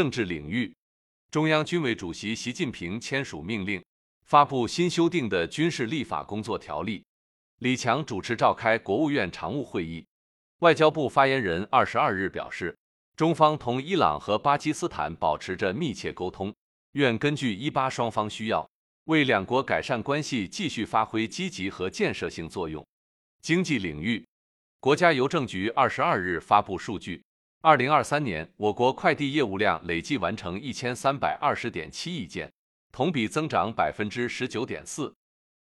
政治领域，中央军委主席习近平签署命令，发布新修订的军事立法工作条例。李强主持召开国务院常务会议。外交部发言人二十二日表示，中方同伊朗和巴基斯坦保持着密切沟通，愿根据伊巴双方需要，为两国改善关系继续发挥积极和建设性作用。经济领域，国家邮政局二十二日发布数据，二零二三年我国快递业务量累计完成一千三百二十点七亿件，同比增长百分之十九点四。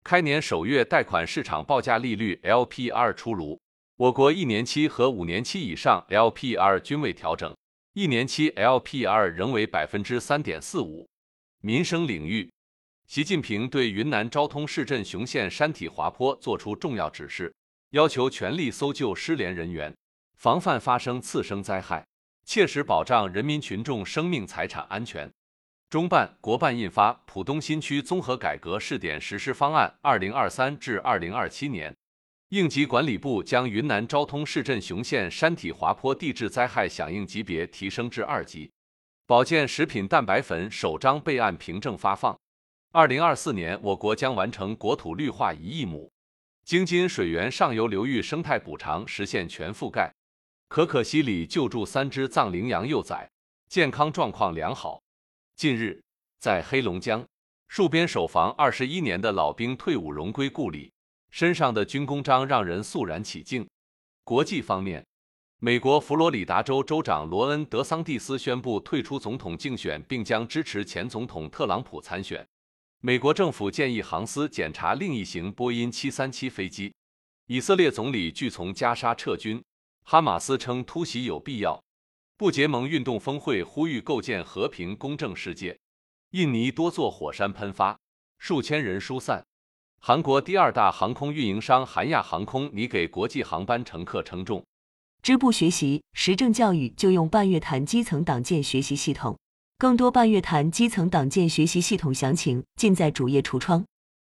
开年首月贷款市场报价利率 LPR 出炉。我国一年期和五年期以上 LPR 均未调整，一年期 LPR 仍为百分之三点四五。民生领域，习近平对云南昭通市镇雄县山体滑坡作出重要指示，要求全力搜救失联人员，防范发生次生灾害，切实保障人民群众生命财产安全。中办、国办印发《浦东新区综合改革试点实施方案（二零二三至二零二七年）》。应急管理部将云南昭通市镇雄县山体滑坡地质灾害响应级别提升至二级。保健食品蛋白粉首张备案凭证发放。二零二四年，我国将完成国土绿化一亿亩。京津水源上游流域生态补偿实现全覆盖。可可西里救助三只藏羚羊幼崽，健康状况良好。近日，在黑龙江，戍边守防二十一年的老兵退伍荣归故里。身上的军功章让人肃然起敬。国际方面，美国佛罗里达州州长罗恩·德桑蒂斯宣布退出总统竞选，并将支持前总统特朗普参选。美国政府建议航司检查另一型波音737飞机。以色列总理拒从加沙撤军。哈马斯称突袭有必要。不结盟运动峰会呼吁构建和平公正世界。印尼多座火山喷发，数千人疏散。韩国第二大航空运营商韩亚航空拟给国际航班乘客称重。支部学习实政教育就用半月谈基层党建学习系统，更多半月谈基层党建学习系统详情尽在主页橱窗。